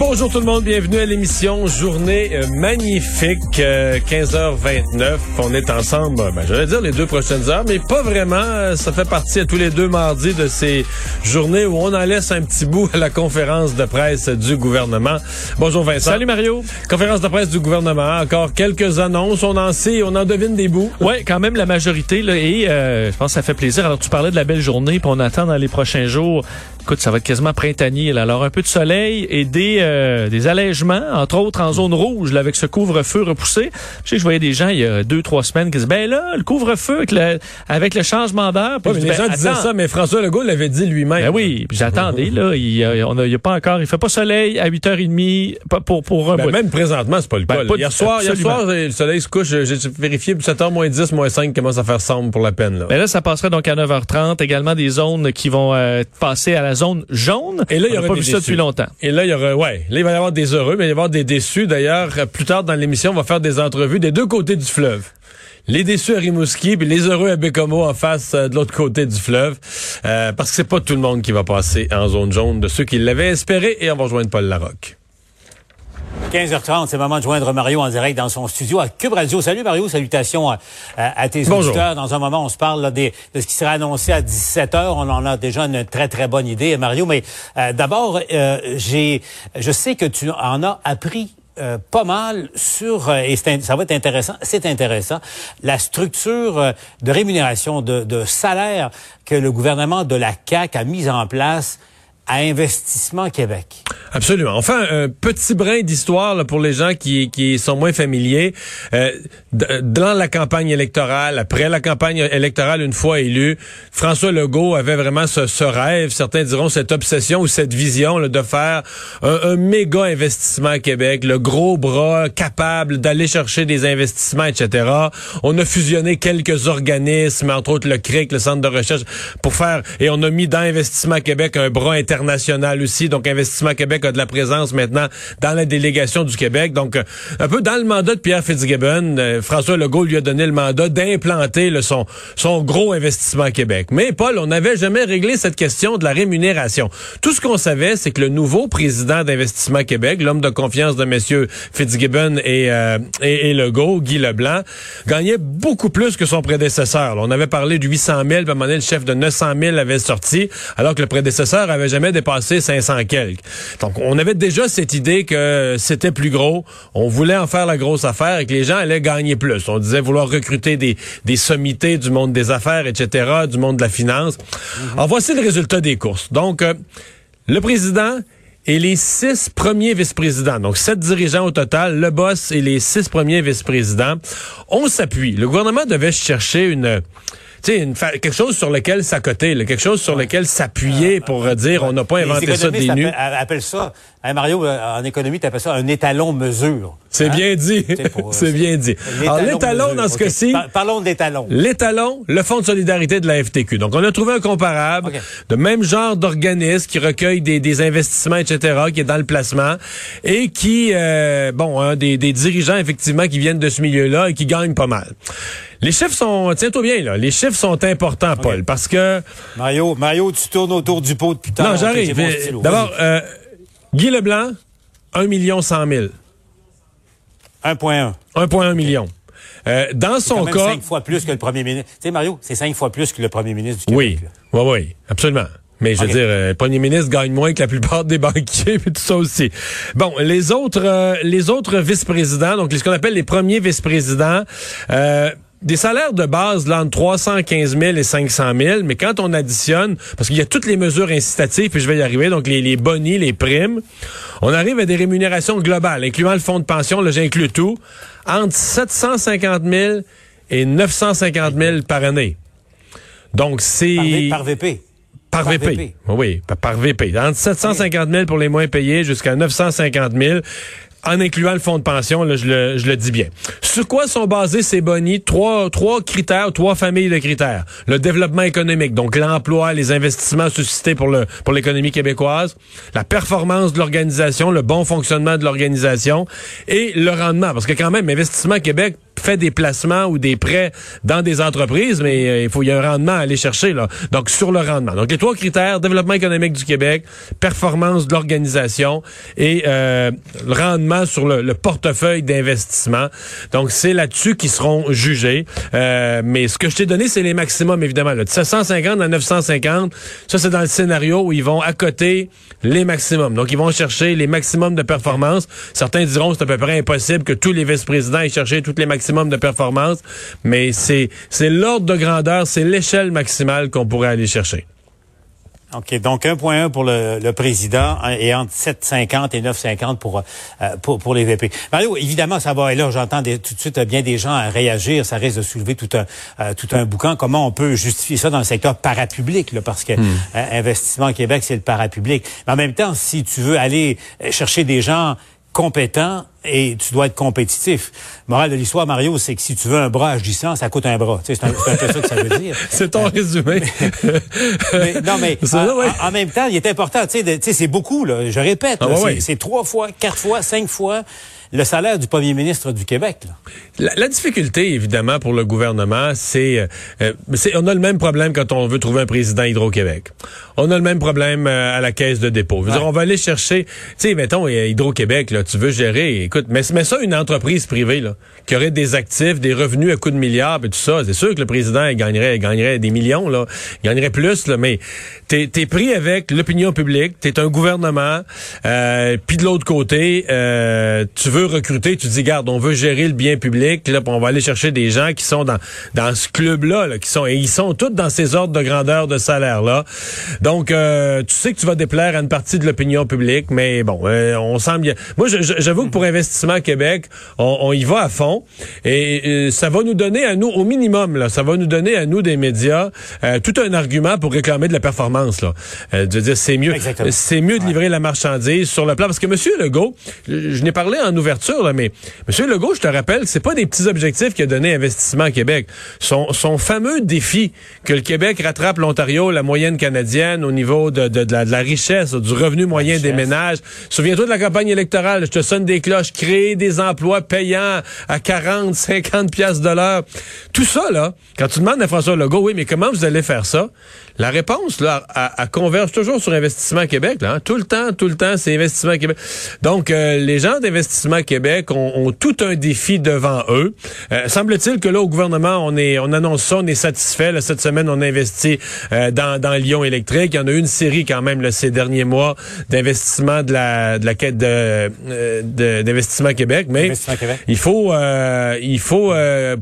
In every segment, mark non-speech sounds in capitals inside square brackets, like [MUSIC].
Bonjour tout le monde, bienvenue à l'émission Journée euh, magnifique, euh, 15h29. On est ensemble, ben, j'allais dire les deux prochaines heures, mais pas vraiment. Euh, Ça fait partie à tous les deux mardis de ces journées où on en laisse un petit bout à la conférence de presse du gouvernement. Bonjour Vincent. Salut Mario. Conférence de presse du gouvernement, encore quelques annonces, on en sait, on en devine des bouts. Ouais, quand même la majorité là, et euh, je pense que ça fait plaisir. Alors tu parlais de la belle journée, puis on attend dans les prochains jours. Écoute, ça va être quasiment printanier. Là. Alors un peu de soleil et des euh, des allègements, entre autres en zone rouge, là, avec ce couvre-feu repoussé. Je sais que je voyais des gens il y a deux trois semaines qui disaient ben là le couvre-feu avec le, avec le changement d'heure. Ouais, mais les dis, gens ben, disaient ça, mais François Legault l'avait dit lui-même. Ben oui, puis j'attendais là, il a, on a, il y a pas encore, il fait pas soleil à 8h30 pas pour pour un Ben, même présentement, c'est pas le Ben, cas. pas hier soir, hier soir, le soleil se couche, j'ai vérifié, 7h moins 10, moins 5 commence à faire sombre pour la peine. Là. Ben là, ça passerait donc à 9h30. Également des zones qui vont euh, passer à la zone jaune. Et là, il y aura pas vu ça depuis longtemps. Et là, il y aura, ouais, là, il va y avoir des heureux, mais il va y avoir des déçus. D'ailleurs, plus tard dans l'émission, on va faire des entrevues des deux côtés du fleuve. Les déçus à Rimouski, puis les heureux à Bécomo en face euh, de l'autre côté du fleuve. Euh, parce que c'est pas tout le monde qui va passer en zone jaune de ceux qui l'avaient espéré. Et on va rejoindre Paul Larocque. 15h30, c'est le moment de joindre Mario en direct dans son studio à Cube Radio. Salut Mario, salutations à, à- à tes Bonjour. auditeurs. Dans un moment, on se parle là, des- de ce qui sera annoncé à 17h. On en a déjà une très, très bonne idée, Mario. Mais euh, d'abord, euh, j'ai, je sais que tu en as appris euh, pas mal sur, euh, et ça va être intéressant, c'est intéressant, la structure euh, de rémunération, de, de salaire que le gouvernement de la CAQ a mise en place à Investissement Québec. Absolument. Enfin, un petit brin d'histoire pour les gens qui, qui sont moins familiers. Euh, dans la campagne électorale, après la campagne électorale, une fois élu, François Legault avait vraiment ce, ce rêve, certains diront cette obsession ou cette vision là, de faire un, un méga investissement à Québec, le gros bras capable d'aller chercher des investissements, etc. On a fusionné quelques organismes, entre autres le CRIC, le Centre de recherche, pour faire, et on a mis dans Investissement Québec un bras international aussi. Donc, Investissement Québec a de la présence maintenant dans la délégation du Québec. Donc, euh, un peu dans le mandat de Pierre Fitzgibbon, euh, François Legault lui a donné le mandat d'implanter son, son gros Investissement Québec. Mais, Paul, on n'avait jamais réglé cette question de la rémunération. Tout ce qu'on savait, c'est que le nouveau président d'Investissement Québec, l'homme de confiance de messieurs Fitzgibbon et, euh, et, Legault, Guy Leblanc, gagnait beaucoup plus que son prédécesseur. On avait parlé de 800 000, puis à un moment donné, le chef de 900 000 avait sorti, alors que le prédécesseur avait jamais dépassé 500 quelques. On avait déjà cette idée que c'était plus gros. On voulait en faire la grosse affaire et que les gens allaient gagner plus. On disait vouloir recruter des, des sommités du monde des affaires, etc., du monde de la finance. Alors, voici le résultat des courses. Donc, euh, le président et les six premiers vice-présidents, donc sept dirigeants au total, le boss et les six premiers vice-présidents, on s'appuie. Le gouvernement devait chercher une... Tu sais, fa- quelque chose sur lequel s'accoter, là, quelque chose sur lequel s'appuyer pour euh, dire on n'a pas Les inventé ça des nues. appellent ça, hein, Mario, euh, en économie, tu appelles ça un étalon mesure. C'est Hein? bien dit. C'est [LAUGHS] C'est bien dit. Alors, l'étalon, dans ce cas-ci, Par- Parlons de l'étalon. L'étalon, le Fonds de solidarité de la FTQ. Donc, on a trouvé un comparable de même genre d'organisme qui recueille des, des investissements, etc., qui est dans le placement et qui, euh, bon, hein, des, des dirigeants, effectivement, qui viennent de ce milieu-là et qui gagnent pas mal. Les chiffres sont, tiens-toi bien, là, les chiffres sont importants, Paul, parce que, Mario, Mario, tu tournes autour du pot depuis à non, j'arrive. Euh. D'abord, euh, Guy Leblanc, 1 million 100 000. Vas-y. 1.1. 1,1 million. Euh, dans Quand son même cas, cinq fois plus que le premier ministre. Tu sais, Mario, c'est cinq fois plus que le premier ministre du Oui, Québec. là. oui, oui, absolument. Mais je veux dire, euh, le premier ministre gagne moins que la plupart des banquiers, [LAUGHS] puis tout ça aussi. Bon, les autres, euh, les autres vice-présidents, donc ce qu'on appelle les premiers vice-présidents, euh, des salaires de base là, entre 315 000 et 500 000, mais quand on additionne, parce qu'il y a toutes les mesures incitatives, puis je vais y arriver, donc les, les bonnies, les primes, on arrive à des rémunérations globales, incluant le fonds de pension, là j'inclus tout, entre 750 000 et 950 000 par année. Donc c'est... Par, VP. Par, Par VP. VP. Oui, par VP. Entre 750 000 pour les moins payés jusqu'à 950 000. En incluant le fonds de pension, je, le, dis bien. Sur quoi sont basés ces bonnies? Trois, critères, trois familles de critères. Le développement économique, donc l'emploi, les investissements suscités pour pour l'économie québécoise, la performance de l'organisation, le bon fonctionnement de l'organisation et le rendement. Parce que quand même, Investissement Québec fait des placements ou des prêts dans des entreprises, mais euh, il faut y a un rendement à aller chercher là. Donc sur le rendement. Donc les trois critères développement économique du Québec, performance de l'organisation et euh, le rendement sur le, le portefeuille d'investissement. Donc c'est là-dessus qu'ils seront jugés. Euh, mais ce que je t'ai donné, c'est les maximums évidemment. Là. De 750 à 950, ça c'est dans le scénario où ils vont à côté les maximums. Donc ils vont chercher les maximums de performance. Certains diront c'est à peu près impossible que tous les vice-présidents aient cherché toutes les maximums de performance, mais c'est c'est l'ordre de grandeur, c'est l'échelle maximale qu'on pourrait aller chercher. OK, donc 1.1 pour le, le, président hein, et entre 7,50 et 9,50 pour, euh, pour, pour les VP. Mario, évidemment, ça va, et là, j'entends tout de suite bien des gens réagir, ça risque de soulever tout un, euh, tout un boucan. Comment on peut justifier ça dans le secteur parapublic, là, parce que hmm. euh, Investissement Québec, c'est le parapublic. Mais en même temps, si tu veux aller chercher des gens compétent et tu dois être compétitif. Morale de l'histoire, Mario, c'est que si tu veux un bras agissant, ça coûte un bras. c'est un, peu ça que ça veut dire. [LAUGHS] c'est ton résumé. Mais, non, mais [LAUGHS] en, même temps, il est important, tu sais, c'est beaucoup, là. Je répète, ah, c'est trois fois, quatre fois, cinq fois le salaire du premier ministre du Québec. La, la, difficulté, évidemment, pour le gouvernement, c'est, euh, on a le même problème quand on veut trouver un président Hydro-Québec. On a le même problème euh, à la caisse de dépôt. Dire, on va aller chercher, tu sais, mettons Hydro-Québec, là, tu veux gérer, écoute, mais, mais ça, une entreprise privée, là, qui aurait des actifs, des revenus à coups de milliards et tout ça, c'est sûr que le président il gagnerait, il gagnerait des millions, là, il gagnerait plus, là, mais t'es es pris avec l'opinion publique, t'es un gouvernement, euh, puis de l'autre côté, euh, tu veux recruter, tu dis, garde, on veut gérer le bien public, là, on va aller chercher des gens qui sont dans, dans ce club-là, qui sont, et ils sont tous dans ces ordres de grandeur de salaire-là. Donc, euh, tu sais que tu vas déplaire à une partie de l'opinion publique, mais bon, euh, on semble... Moi, j'avoue que pour Investissement Québec, on, y va à fond, et, ça va nous donner à nous, au minimum, là, ça va nous donner à nous, des médias, euh, tout un argument pour réclamer de la performance, là. de dire, c'est mieux, c'est mieux de livrer la marchandise sur le plan, parce que Monsieur Legault, je, n'ai parlé en mais M. Legault, je te rappelle, c'est pas des petits objectifs qu'il a donné Investissement Québec. Son, son fameux défi que le Québec rattrape l'Ontario, la moyenne canadienne, au niveau de, de, la, richesse, du revenu moyen des ménages. Souviens-toi de la campagne électorale, je te sonne des cloches, créer des emplois payants à 40, 50 piastres de l'heure. Tout ça, là, quand tu demandes à François Legault, oui, mais comment vous allez faire ça? La réponse, là, à, converge toujours sur Investissement Québec, là. Hein. Tout le temps, tout le temps, c'est Investissement Québec. Donc, euh, les gens d'Investissement Québec ont, tout un défi devant eux. Euh, semble-t-il que là, au gouvernement, on est, on annonce ça, on est satisfait. Là, cette semaine, on a investi euh, dans, dans Lyon électrique. Il y en a eu une série quand même là, ces derniers mois d'investissement de la, de la quête de, d'investissement Québec. Mais il faut, il faut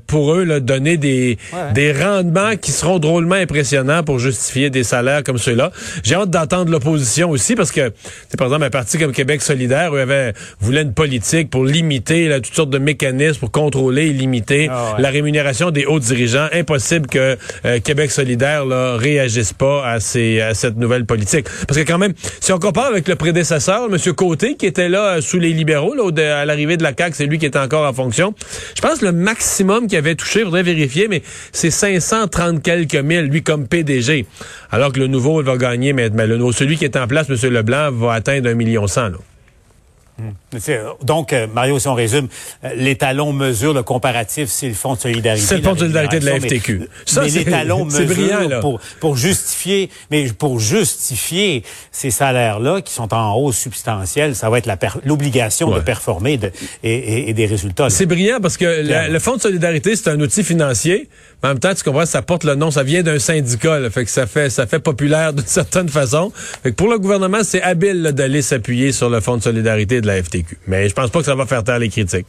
pour eux là, donner des, des rendements qui seront drôlement impressionnants pour justifier des salaires comme ceux-là. J'ai hâte d'entendre l'opposition aussi parce que, par exemple, un parti comme Québec solidaire eux, avait, voulait une politique pour limiter là, toutes sortes de mécanismes pour contrôler et limiter ah la rémunération des hauts dirigeants. Impossible que euh, Québec solidaire là, réagisse pas à, ces, à cette nouvelle politique. Parce que quand même, si on compare avec le prédécesseur, M. Côté, qui était là euh, sous les libéraux là, à l'arrivée de la CAQ, c'est lui qui était encore en fonction. Je pense que le maximum qu'il avait touché, il faudrait vérifier, mais c'est 530 quelques mille, lui comme PDG. Alors que le nouveau, il va gagner, mais, le, celui qui est en place, M. Leblanc, va atteindre un million cent. Donc, euh, Mario, si on résume, euh, l'étalon mesure le comparatif, c'est le Fonds de solidarité. C'est le Fonds de solidarité de la FTQ. Mais, ça, mais l'étalon mesure pour, pour justifier, mais pour justifier ces salaires-là qui sont en hausse substantielle, ça va être l'obligation de performer de, et, et, des résultats. C'est brillant parce que le Fonds de solidarité, c'est un outil financier. Mais en même temps, tu comprends, ça porte le nom, ça vient d'un syndicat, là, fait que ça fait ça fait populaire d'une [LAUGHS] certaine façon. Fait que pour le gouvernement, c'est habile d'aller s'appuyer sur le Fonds de solidarité Mais je pense pas que ça va faire taire les critiques.